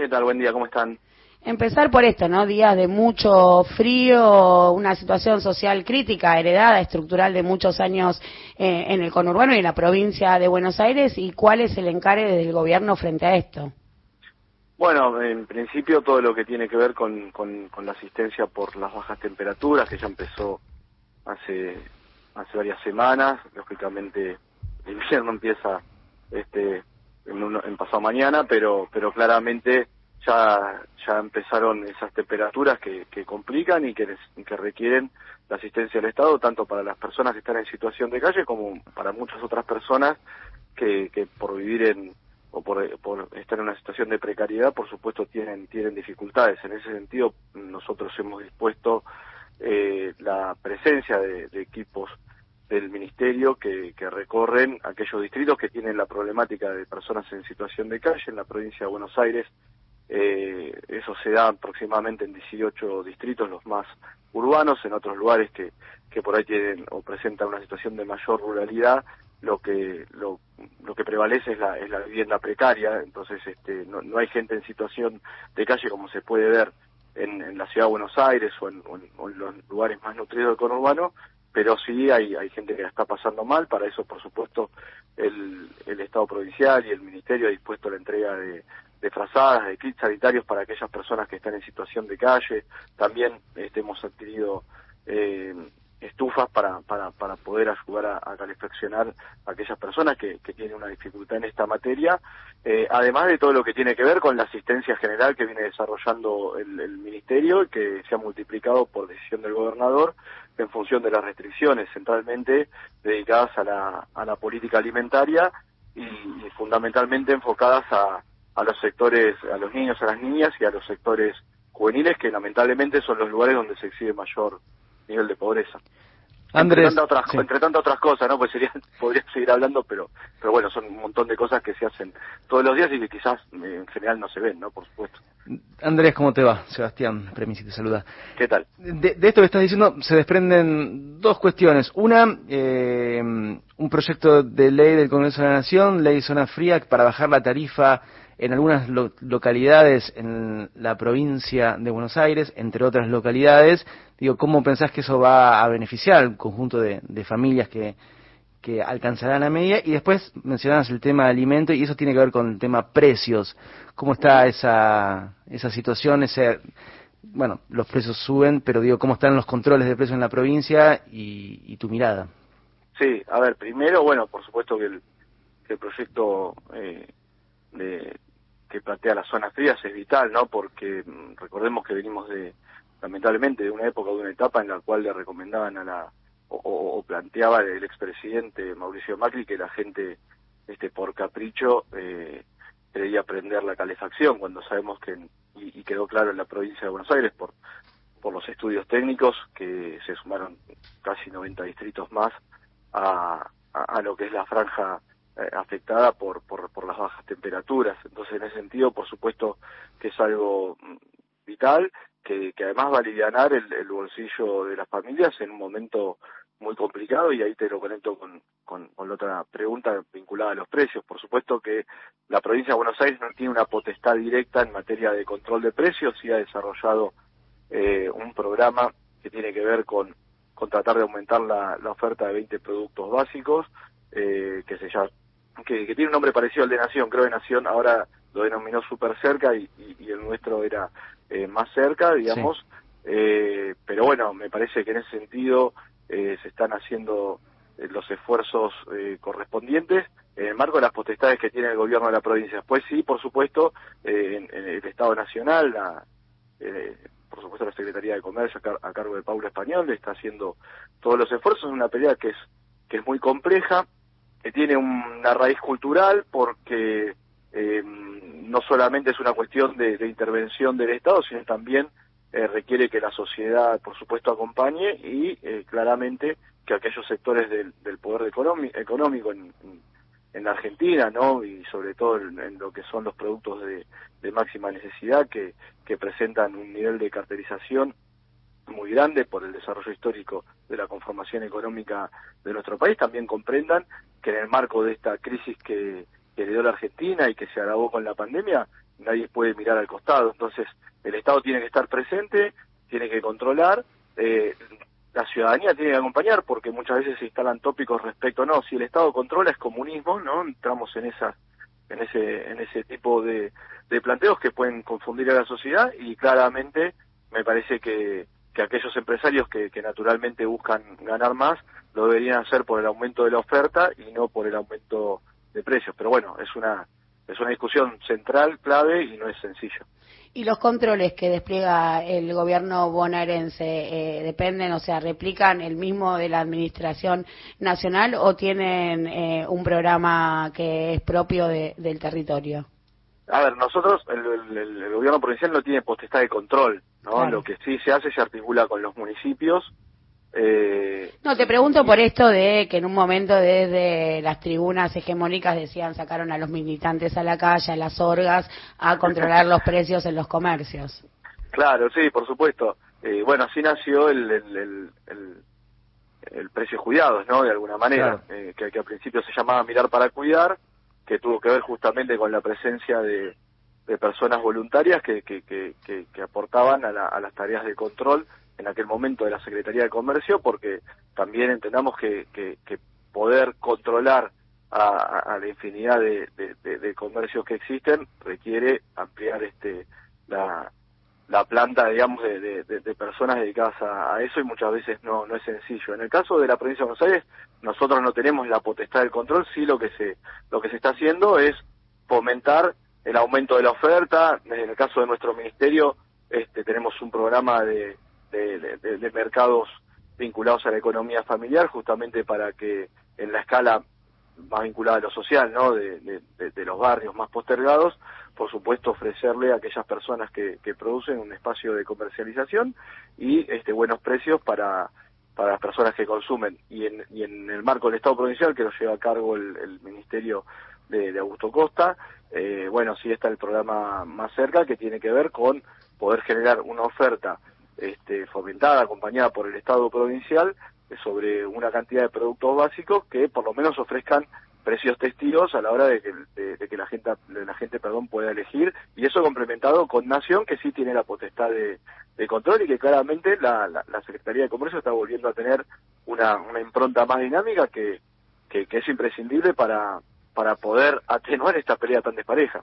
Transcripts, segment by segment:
¿Qué tal? Buen día, ¿cómo están? Empezar por esto, ¿no? Días de mucho frío, una situación social crítica, heredada, estructural de muchos años eh, en el conurbano y en la provincia de Buenos Aires, y cuál es el encare del gobierno frente a esto. Bueno, en principio todo lo que tiene que ver con, con, la asistencia por las bajas temperaturas, que ya empezó hace, hace varias semanas, lógicamente el invierno empieza este pasado mañana, pero, pero claramente ya, ya empezaron esas temperaturas que, que complican y que, que requieren la asistencia del Estado, tanto para las personas que están en situación de calle como para muchas otras personas que, que por vivir en o por, por estar en una situación de precariedad, por supuesto, tienen, tienen dificultades. En ese sentido, nosotros hemos dispuesto eh, la presencia de, de equipos del Ministerio que, que, recorren aquellos distritos que tienen la problemática de personas en situación de calle. En la provincia de Buenos Aires eh, eso se da aproximadamente en 18 distritos, los más urbanos, en otros lugares que, que por ahí tienen o presentan una situación de mayor ruralidad, lo que lo, lo que prevalece es la, es la vivienda precaria, entonces este, no, hay gente en situación de calle como se puede ver en, la ciudad de Buenos Aires o en, los lugares más nutridos del conurbano, pero sí hay, hay gente que la está pasando mal, para eso por supuesto el, el Estado provincial y el Ministerio ha dispuesto la entrega de, de frazadas, de kits sanitarios para aquellas personas que están en situación de calle. También este, hemos adquirido eh, estufas para, para, para poder ayudar a, a calefaccionar a aquellas personas que, que, tienen una dificultad en esta materia, eh, además de todo lo que tiene que ver con la asistencia general que viene desarrollando el, Ministerio y que se ha multiplicado por decisión del gobernador en función de las restricciones centralmente dedicadas a la, a la política alimentaria y, y fundamentalmente enfocadas a, a los sectores, a los niños, a las niñas y a los sectores juveniles que lamentablemente son los lugares donde se exhibe mayor nivel de pobreza. Andrés, entre, tantas otras, entre tantas otras cosas, ¿no? Pues sería, podría seguir hablando, pero, pero bueno, son un montón de cosas que se hacen todos los días y que quizás eh, en general no se ven, ¿no? Por supuesto. Andrés, ¿cómo te va? Sebastián Premisi te saluda. ¿Qué tal? De, de, esto que estás diciendo se desprenden dos cuestiones. Una, eh, un proyecto de ley del Congreso de la Nación, ley zona fría, para bajar la tarifa en algunas lo localidades en la provincia de Buenos Aires, entre otras localidades. Digo, ¿cómo pensás que eso va a beneficiar al conjunto de, de familias que, que alcanzarán la media? Y después mencionabas el tema de alimento y eso tiene que ver con el tema precios. ¿Cómo está esa, esa situación? Ese, bueno, los precios suben, pero digo, ¿cómo están los controles de precios en la provincia y, y tu mirada? Sí, a ver, primero, bueno, por supuesto que el, que el proyecto eh, de, que plantea las zonas frías es vital, ¿no? Porque mm, recordemos que venimos de, lamentablemente, de una época, de una etapa en la cual le recomendaban a la, o, planteaba el expresidente Mauricio Macri que la gente, este, por capricho, eh, creía prender la calefacción, cuando sabemos que, y, quedó claro en la provincia de Buenos Aires, por, por los estudios técnicos, que se sumaron casi 90 distritos más a, a, lo que es la franja eh, afectada por, por, por las bajas temperaturas. Entonces, en ese sentido, por supuesto que es algo mm, vital, que, además va a aliviar el, bolsillo de las familias en un momento muy complicado y ahí te lo conecto con, con, la otra pregunta vinculada a los precios. Por supuesto que la provincia de Buenos Aires no tiene una potestad directa en materia de control de precios, sí ha desarrollado eh, un programa que tiene que ver con, con tratar de aumentar la, oferta de 20 productos básicos, eh, que se llama que, tiene un nombre parecido al de Nación, creo que Nación ahora lo denominó súper cerca y, y, y, el nuestro era eh, más cerca, digamos, sí. eh, pero bueno, me parece que en ese sentido eh, se están haciendo eh, los esfuerzos eh, correspondientes en el marco de las potestades que tiene el gobierno de la provincia. Después sí, por supuesto, eh, en, en, el Estado Nacional, la, por supuesto la Secretaría de Comercio a, car a cargo de Paula Español está haciendo todos los esfuerzos en una pelea que es que es muy compleja, que tiene una raíz cultural porque eh, no solamente es una cuestión de, de, intervención del Estado, sino también eh, requiere que la sociedad, por supuesto, acompañe y eh, claramente que aquellos sectores del, poder económico en, la Argentina, ¿no? Y sobre todo en, lo que son los productos de, de máxima necesidad que, que presentan un nivel de carterización muy grande por el desarrollo histórico de la conformación económica de nuestro país, también comprendan que en el marco de esta crisis que, que dio la Argentina y que se agravó con la pandemia, nadie puede mirar al costado. Entonces, el Estado tiene que estar presente, tiene que controlar, eh, la ciudadanía tiene que acompañar porque muchas veces se instalan tópicos respecto, no, si el Estado controla es comunismo, ¿no? Entramos en esa en ese en ese tipo de, de planteos que pueden confundir a la sociedad y claramente me parece que, que aquellos empresarios que, que naturalmente buscan ganar más lo deberían hacer por el aumento de la oferta y no por el aumento de precios. Pero bueno, es una es una discusión central, clave y no es sencillo. ¿Y los controles que despliega el gobierno bonaerense eh, dependen, o sea, replican el mismo de la Administración Nacional o tienen eh, un programa que es propio del territorio? A ver, nosotros, el, gobierno provincial no tiene potestad de control, ¿no? Lo que sí se hace se articula con los municipios eh, no, te pregunto por esto de que en un momento desde las tribunas hegemónicas decían sacaron a los militantes a la calle, a las orgas, a controlar los precios en los comercios. Claro, sí, por supuesto. Eh, bueno, así nació el, el, el, precio cuidados, ¿no? De alguna manera, eh, que, al principio se llamaba mirar para cuidar, que tuvo que ver justamente con la presencia de, de personas voluntarias que, que, que, que aportaban a, a las tareas de control en aquel momento de la Secretaría de Comercio, porque también entendamos que, que, poder controlar a, la infinidad de, de, comercios que existen requiere ampliar este la, la planta, digamos, de, personas dedicadas a, eso y muchas veces no, no es sencillo. En el caso de la provincia de Buenos Aires, nosotros no tenemos la potestad del control, sí lo que se, lo que se está haciendo es fomentar el aumento de la oferta. En el caso de nuestro ministerio, este, tenemos un programa de, de, mercados vinculados a la economía familiar, justamente para que en la escala más vinculada a lo social, ¿no? De, los barrios más postergados, por supuesto ofrecerle a aquellas personas que, producen un espacio de comercialización y este buenos precios para para las personas que consumen y en, y en el marco del Estado provincial que lo lleva a cargo el, Ministerio de, Augusto Costa, eh, bueno, sí está el programa más cerca que tiene que ver con poder generar una oferta este, fomentada, acompañada por el Estado provincial, sobre una cantidad de productos básicos que por lo menos ofrezcan precios testigos a la hora de que, la gente la gente perdón pueda elegir y eso complementado con Nación que sí tiene la potestad de, control y que claramente la, la, Secretaría de Comercio está volviendo a tener una, una impronta más dinámica que, que, que es imprescindible para, para poder atenuar esta pelea tan despareja.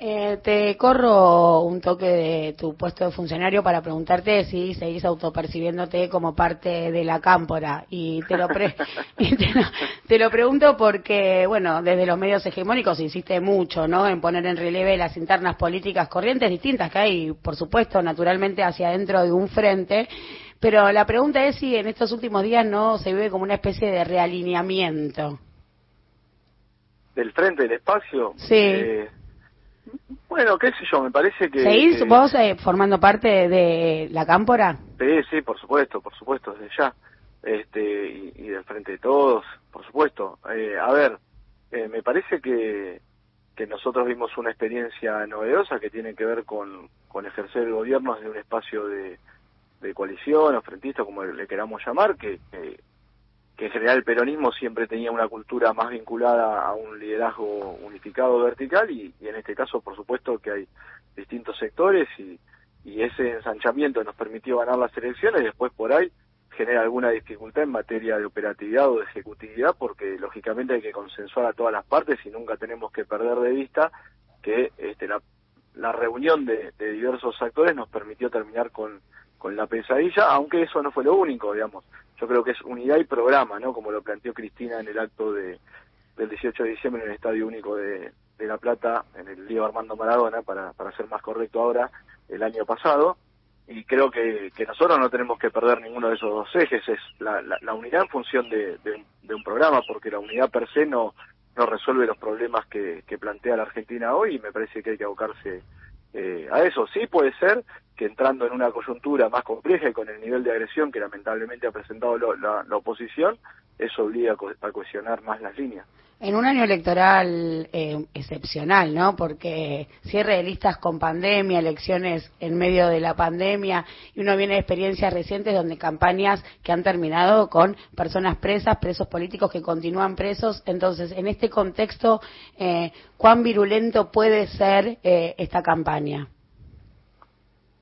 Eh, te corro un toque de tu puesto de funcionario para preguntarte si seguís autopercibiéndote como parte de la cámpora. Y te lo, te, lo, pregunto porque, bueno, desde los medios hegemónicos insiste mucho, ¿no? En poner en relieve las internas políticas corrientes distintas que hay, por supuesto, naturalmente hacia adentro de un frente. Pero la pregunta es si en estos últimos días no se vive como una especie de realineamiento. ¿Del frente, del espacio? Sí. Eh, bueno, qué sé yo, me parece que... ¿Seguís vos eh, formando parte de la cámpora? Sí, sí, por supuesto, por supuesto, desde ya. Este, y, del frente de todos, por supuesto. Eh, a ver, eh, me parece que, que nosotros vimos una experiencia novedosa que tiene que ver con, con ejercer el gobierno desde un espacio de, de coalición o frentista, como le queramos llamar, que, que que en general el peronismo siempre tenía una cultura más vinculada a un liderazgo unificado vertical y, en este caso por supuesto que hay distintos sectores y, ese ensanchamiento nos permitió ganar las elecciones y después por ahí genera alguna dificultad en materia de operatividad o de ejecutividad porque lógicamente hay que consensuar a todas las partes y nunca tenemos que perder de vista que este, la, reunión de, de diversos actores nos permitió terminar con, con la pesadilla, aunque eso no fue lo único, digamos yo creo que es unidad y programa, ¿no? Como lo planteó Cristina en el acto de, del 18 de diciembre en el Estadio Único de, de La Plata, en el Lío Armando Maradona, para, para ser más correcto ahora, el año pasado. Y creo que, que nosotros no tenemos que perder ninguno de esos dos ejes, es la, la, unidad en función de, de, un programa, porque la unidad per se no, no resuelve los problemas que, que plantea la Argentina hoy y me parece que hay que abocarse eh, a eso. Sí puede ser que entrando en una coyuntura más compleja y con el nivel de agresión que lamentablemente ha presentado la, oposición, eso obliga a cohesionar más las líneas. En un año electoral eh, excepcional, ¿no? Porque cierre de listas con pandemia, elecciones en medio de la pandemia, y uno viene de experiencias recientes donde campañas que han terminado con personas presas, presos políticos que continúan presos. Entonces, en este contexto, eh, ¿cuán virulento puede ser eh, esta campaña?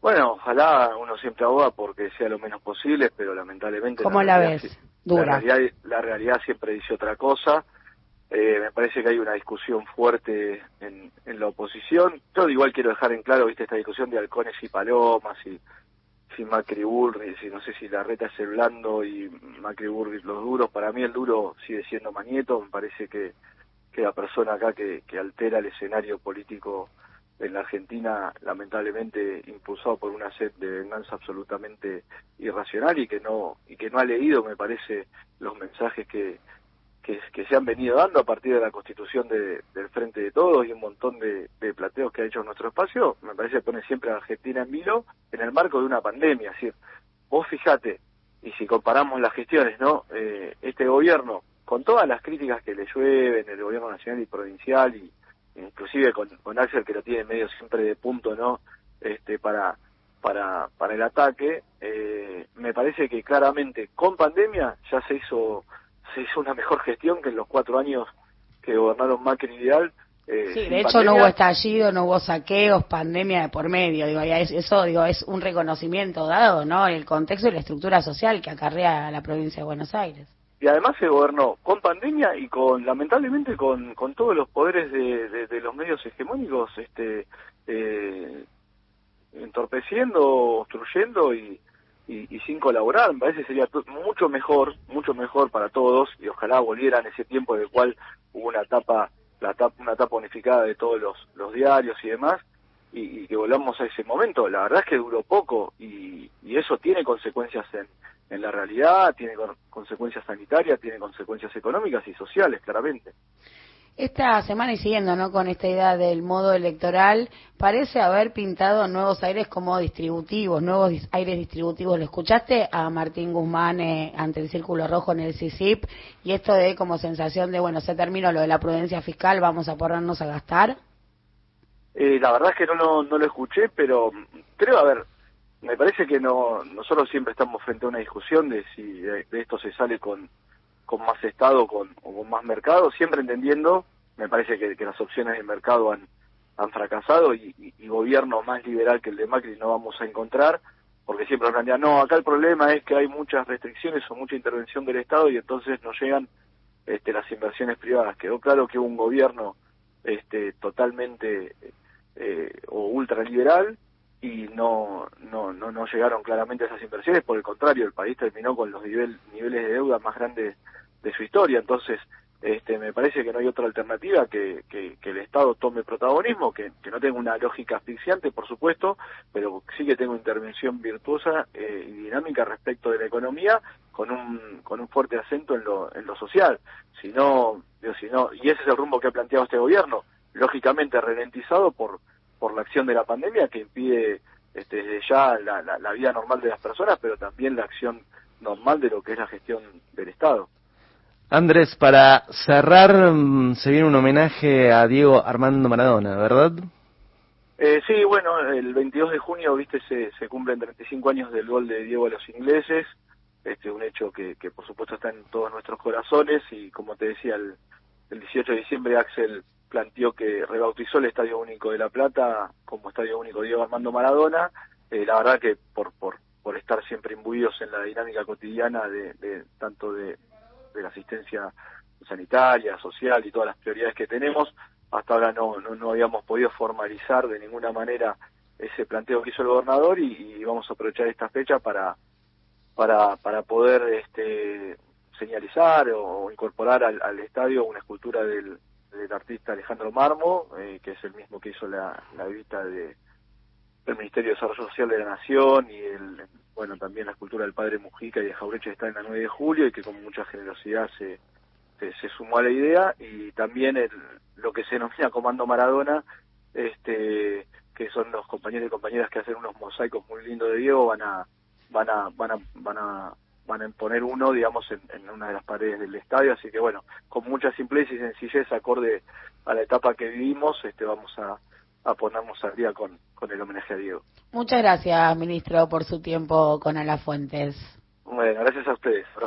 Bueno, ojalá uno siempre aboga porque sea lo menos posible, pero lamentablemente... ¿Cómo la, ves? Dura. La realidad, siempre dice otra cosa. Eh, me parece que hay una discusión fuerte en, la oposición. Yo igual quiero dejar en claro, viste, esta discusión de halcones y palomas y si Macri Burri, si no sé si la reta es el blando y Macri Burri los duros. Para mí el duro sigue siendo Manieto. Me parece que, que la persona acá que, que altera el escenario político en la Argentina lamentablemente impulsado por una sed de venganza absolutamente irracional y que no y que no ha leído me parece los mensajes que, que, se han venido dando a partir de la constitución de, del Frente de Todos y un montón de, de, plateos que ha hecho nuestro espacio, me parece que pone siempre a Argentina en vilo en el marco de una pandemia. Es decir, vos fijate, y si comparamos las gestiones, ¿no? Eh, este gobierno, con todas las críticas que le llueven, el gobierno nacional y provincial, y inclusive con, con Axel que lo tiene medio siempre de punto, ¿no? Este, para, para, para el ataque, eh, me parece que claramente con pandemia ya se hizo se hizo una mejor gestión que en los cuatro años que gobernaron Macri y Vidal. Eh, sí, de hecho no hubo estallido, no hubo saqueos, pandemia de por medio, digo, ya eso digo es un reconocimiento dado, ¿no? El contexto y la estructura social que acarrea la provincia de Buenos Aires. Y además se gobernó con pandemia y con, lamentablemente, con, con todos los poderes de, los medios hegemónicos, este, eh, entorpeciendo, obstruyendo y, sin colaborar, me parece sería mucho mejor, mucho mejor para todos y ojalá volvieran ese tiempo en el cual hubo una etapa, la una etapa unificada de todos los, los diarios y demás y, que volvamos a ese momento. La verdad es que duró poco y, y eso tiene consecuencias en, en la realidad, tiene consecuencias sanitarias, tiene consecuencias económicas y sociales, claramente. Esta semana y siguiendo ¿no? con esta idea del modo electoral, parece haber pintado nuevos aires como distributivos, nuevos aires distributivos. ¿Lo escuchaste a Martín Guzmán eh, ante el Círculo Rojo en el CICIP? Y esto de como sensación de, bueno, se terminó lo de la prudencia fiscal, vamos a ponernos a gastar. Eh, la verdad es que no, no, lo escuché, pero creo, a ver, me parece que no nosotros siempre estamos frente a una discusión de si de esto se sale con con más Estado con, o con más mercado, siempre entendiendo, me parece que, las opciones de mercado han, fracasado y, gobierno más liberal que el de Macri no vamos a encontrar, porque siempre plantean, no, acá el problema es que hay muchas restricciones o mucha intervención del Estado y entonces no llegan este, las inversiones privadas. Quedó claro que un gobierno este, totalmente eh, o ultraliberal y no, no, no, no llegaron claramente a esas inversiones, por el contrario, el país terminó con los nivel, niveles de deuda más grandes de su historia. Entonces, este, me parece que no hay otra alternativa que, que, el Estado tome protagonismo, que, que, no tenga una lógica asfixiante, por supuesto, pero sí que tenga intervención virtuosa eh, y dinámica respecto de la economía, con un, con un fuerte acento en lo, en lo social. Si no, si no, y ese es el rumbo que ha planteado este gobierno, lógicamente ralentizado por, por la acción de la pandemia que impide este, desde ya la, la, la vida normal de las personas, pero también la acción normal de lo que es la gestión del Estado. Andrés, para cerrar, mm, se viene un homenaje a Diego Armando Maradona, ¿verdad? Eh, sí, bueno, el 22 de junio, viste, se, se cumplen 35 años del gol de Diego a los ingleses, este un hecho que, que por supuesto está en todos nuestros corazones y como te decía, el, 18 de diciembre Axel planteó que rebautizó el Estadio Único de La Plata como Estadio Único Diego Armando Maradona, eh, la verdad que por, por, estar siempre imbuidos en la dinámica cotidiana de, de tanto de, la asistencia sanitaria, social y todas las prioridades que tenemos. Hasta ahora no, no, habíamos podido formalizar de ninguna manera ese planteo que hizo el gobernador y, vamos a aprovechar esta fecha para, para, para poder este, señalizar o, incorporar al, estadio una escultura del, del artista Alejandro Marmo, eh, que es el mismo que hizo la, la vista de, del Ministerio de Desarrollo Social de la Nación y el, bueno, también la escultura del padre Mujica y de Jaureche está en la 9 de julio y que con mucha generosidad se, se, sumó a la idea. Y también el, lo que se denomina Comando Maradona, este que son los compañeros y compañeras que hacen unos mosaicos muy lindos de Diego van a van a van a van a van a poner uno, digamos, en, una de las paredes del estadio, así que bueno, con mucha simpleza y sencillez, acorde a la etapa que vivimos, este, vamos a, a ponernos al día con, con el homenaje a Diego. Muchas gracias, ministro, por su tiempo con Alafuentes. Bueno, gracias a ustedes.